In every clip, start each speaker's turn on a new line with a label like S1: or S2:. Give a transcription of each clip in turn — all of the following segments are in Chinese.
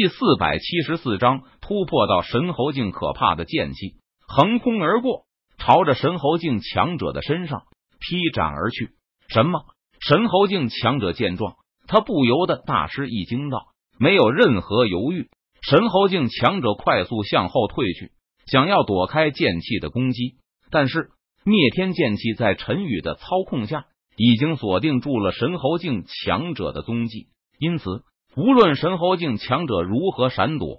S1: 第四百七十四章突破到神猴境，可怕的剑气横空而过，朝着神猴境强者的身上劈斩而去。什么？神猴境强者见状，他不由得大吃一惊，道：“没有任何犹豫，神猴境强者快速向后退去，想要躲开剑气的攻击。但是灭天剑气在陈宇的操控下，已经锁定住了神猴境强者的踪迹，因此。”无论神侯境强者如何闪躲，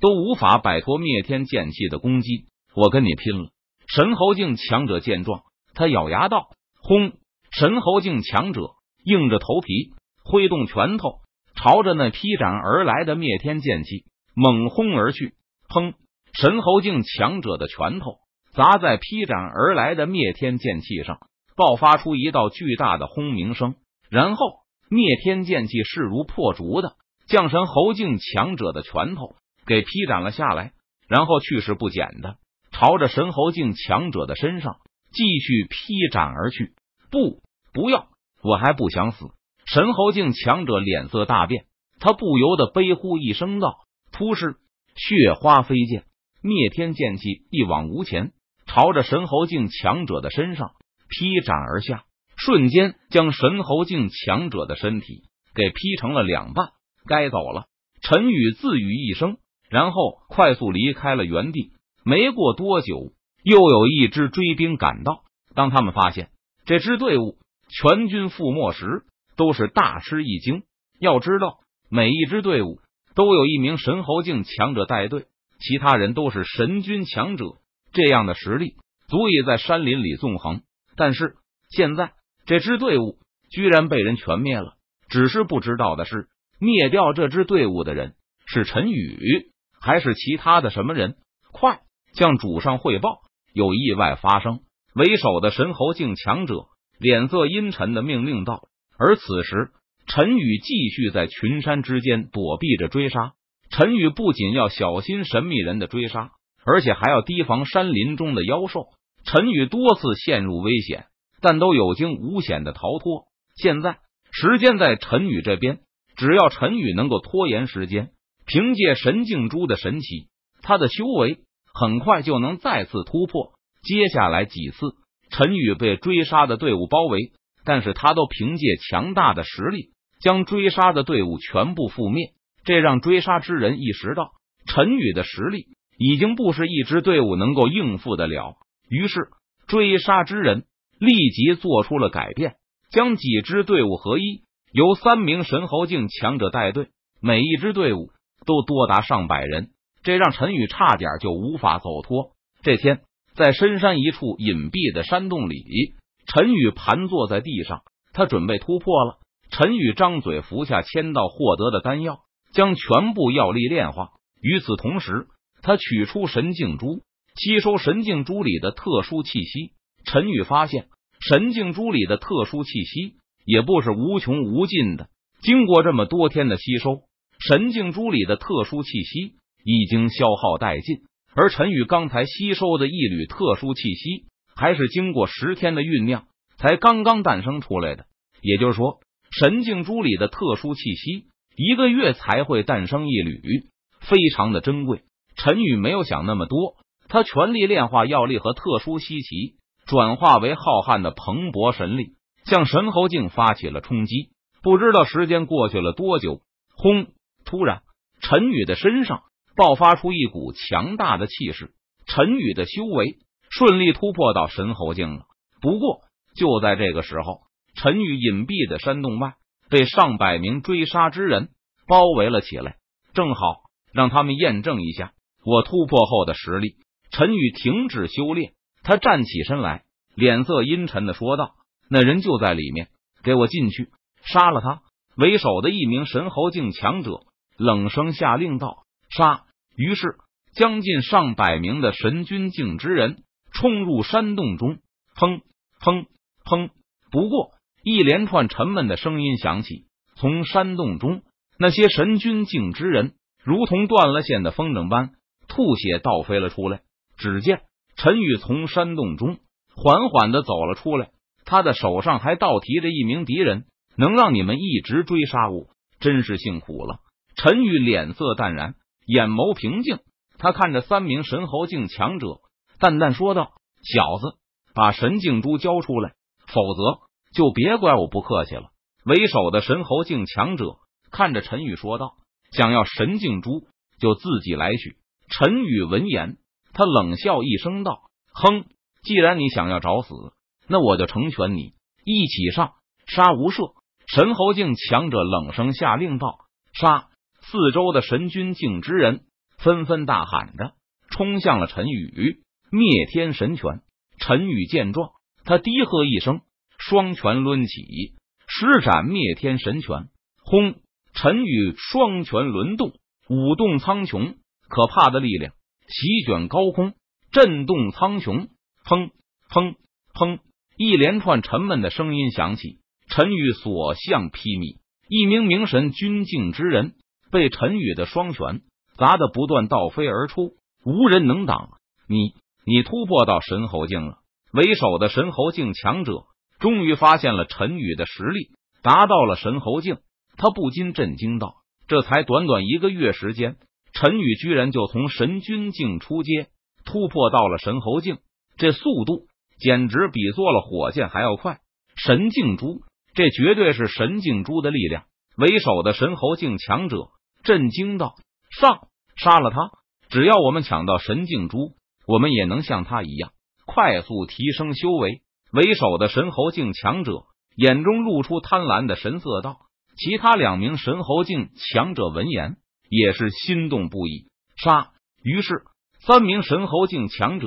S1: 都无法摆脱灭天剑气的攻击。我跟你拼了！神侯境强者见状，他咬牙道：“轰！”神侯境强者硬着头皮挥动拳头，朝着那劈斩而来的灭天剑气猛轰而去。砰！神侯境强者的拳头砸在劈斩而来的灭天剑气上，爆发出一道巨大的轰鸣声，然后。灭天剑气势如破竹的将神侯境强者的拳头给劈斩了下来，然后去势不减的朝着神侯境强者的身上继续劈斩而去。不，不要！我还不想死！神侯境强者脸色大变，他不由得悲呼一声道：“突施血花飞溅，灭天剑气一往无前，朝着神侯境强者的身上劈斩而下。”瞬间将神侯境强者的身体给劈成了两半。该走了，陈宇自语一声，然后快速离开了原地。没过多久，又有一支追兵赶到。当他们发现这支队伍全军覆没时，都是大吃一惊。要知道，每一支队伍都有一名神侯境强者带队，其他人都是神军强者，这样的实力足以在山林里纵横。但是现在。这支队伍居然被人全灭了，只是不知道的是，灭掉这支队伍的人是陈宇，还是其他的什么人？快向主上汇报，有意外发生！为首的神猴境强者脸色阴沉的命令道。而此时，陈宇继续在群山之间躲避着追杀。陈宇不仅要小心神秘人的追杀，而且还要提防山林中的妖兽。陈宇多次陷入危险。但都有惊无险的逃脱。现在时间在陈宇这边，只要陈宇能够拖延时间，凭借神镜珠的神奇，他的修为很快就能再次突破。接下来几次，陈宇被追杀的队伍包围，但是他都凭借强大的实力将追杀的队伍全部覆灭。这让追杀之人意识到，陈宇的实力已经不是一支队伍能够应付得了。于是，追杀之人。立即做出了改变，将几支队伍合一，由三名神侯境强者带队，每一支队伍都多达上百人，这让陈宇差点就无法走脱。这天，在深山一处隐蔽的山洞里，陈宇盘坐在地上，他准备突破了。陈宇张嘴服下签到获得的丹药，将全部药力炼化。与此同时，他取出神镜珠，吸收神镜珠里的特殊气息。陈宇发现神镜珠里的特殊气息也不是无穷无尽的。经过这么多天的吸收，神镜珠里的特殊气息已经消耗殆尽。而陈宇刚才吸收的一缕特殊气息，还是经过十天的酝酿才刚刚诞生出来的。也就是说，神镜珠里的特殊气息一个月才会诞生一缕，非常的珍贵。陈宇没有想那么多，他全力炼化药力和特殊稀奇。转化为浩瀚的蓬勃神力，向神猴境发起了冲击。不知道时间过去了多久，轰！突然，陈宇的身上爆发出一股强大的气势。陈宇的修为顺利突破到神猴境了。不过，就在这个时候，陈宇隐蔽的山洞外被上百名追杀之人包围了起来，正好让他们验证一下我突破后的实力。陈宇停止修炼。他站起身来，脸色阴沉的说道：“那人就在里面，给我进去，杀了他！”为首的一名神侯境强者冷声下令道：“杀！”于是，将近上百名的神君境之人冲入山洞中，砰砰砰！不过，一连串沉闷的声音响起，从山洞中，那些神君境之人如同断了线的风筝般吐血倒飞了出来。只见。陈宇从山洞中缓缓的走了出来，他的手上还倒提着一名敌人。能让你们一直追杀我，真是辛苦了。陈宇脸色淡然，眼眸平静。他看着三名神猴境强者，淡淡说道：“小子，把神镜珠交出来，否则就别怪我不客气了。”为首的神猴境强者看着陈宇说道：“想要神镜珠，就自己来取。”陈宇闻言，他冷笑一声道：“哼，既然你想要找死，那我就成全你，一起上，杀无赦！”神侯境强者冷声下令道：“杀！”四周的神君境之人。纷纷大喊着冲向了陈宇，灭天神拳。陈宇见状，他低喝一声，双拳抡起，施展灭天神拳。轰！陈宇双拳轮动，舞动苍穹，可怕的力量席卷高空，震动苍穹。砰砰砰！一连串沉闷的声音响起。陈宇所向披靡，一名明神君境之人被陈宇的双拳。砸得不断倒飞而出，无人能挡。你，你突破到神侯境了。为首的神侯境强者终于发现了陈宇的实力，达到了神侯境。他不禁震惊道：“这才短短一个月时间，陈宇居然就从神君境出阶，突破到了神侯境，这速度简直比坐了火箭还要快！神镜珠，这绝对是神镜珠的力量。”为首的神猴境强者震惊道：“上！”杀了他！只要我们抢到神镜珠，我们也能像他一样快速提升修为。为首的神猴境强者眼中露出贪婪的神色，道：“其他两名神猴境强者闻言也是心动不已。”杀！于是三名神猴境强者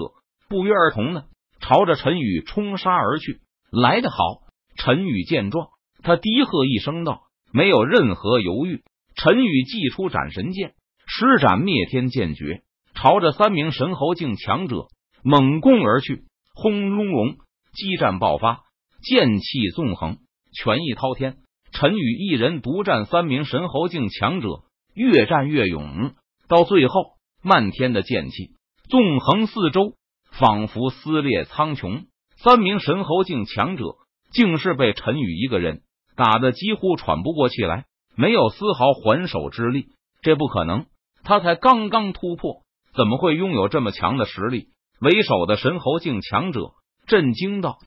S1: 不约而同的朝着陈宇冲杀而去。来得好！陈宇见状，他低喝一声道：“没有任何犹豫。”陈宇祭出斩神剑。施展灭天剑诀，朝着三名神侯境强者猛攻而去。轰隆隆，激战爆发，剑气纵横，权意滔天。陈宇一人独战三名神侯境强者，越战越勇。到最后，漫天的剑气纵横四周，仿佛撕裂苍穹。三名神侯境强者竟是被陈宇一个人打得几乎喘不过气来，没有丝毫还手之力。这不可能！他才刚刚突破，怎么会拥有这么强的实力？为首的神侯境强者震惊道：“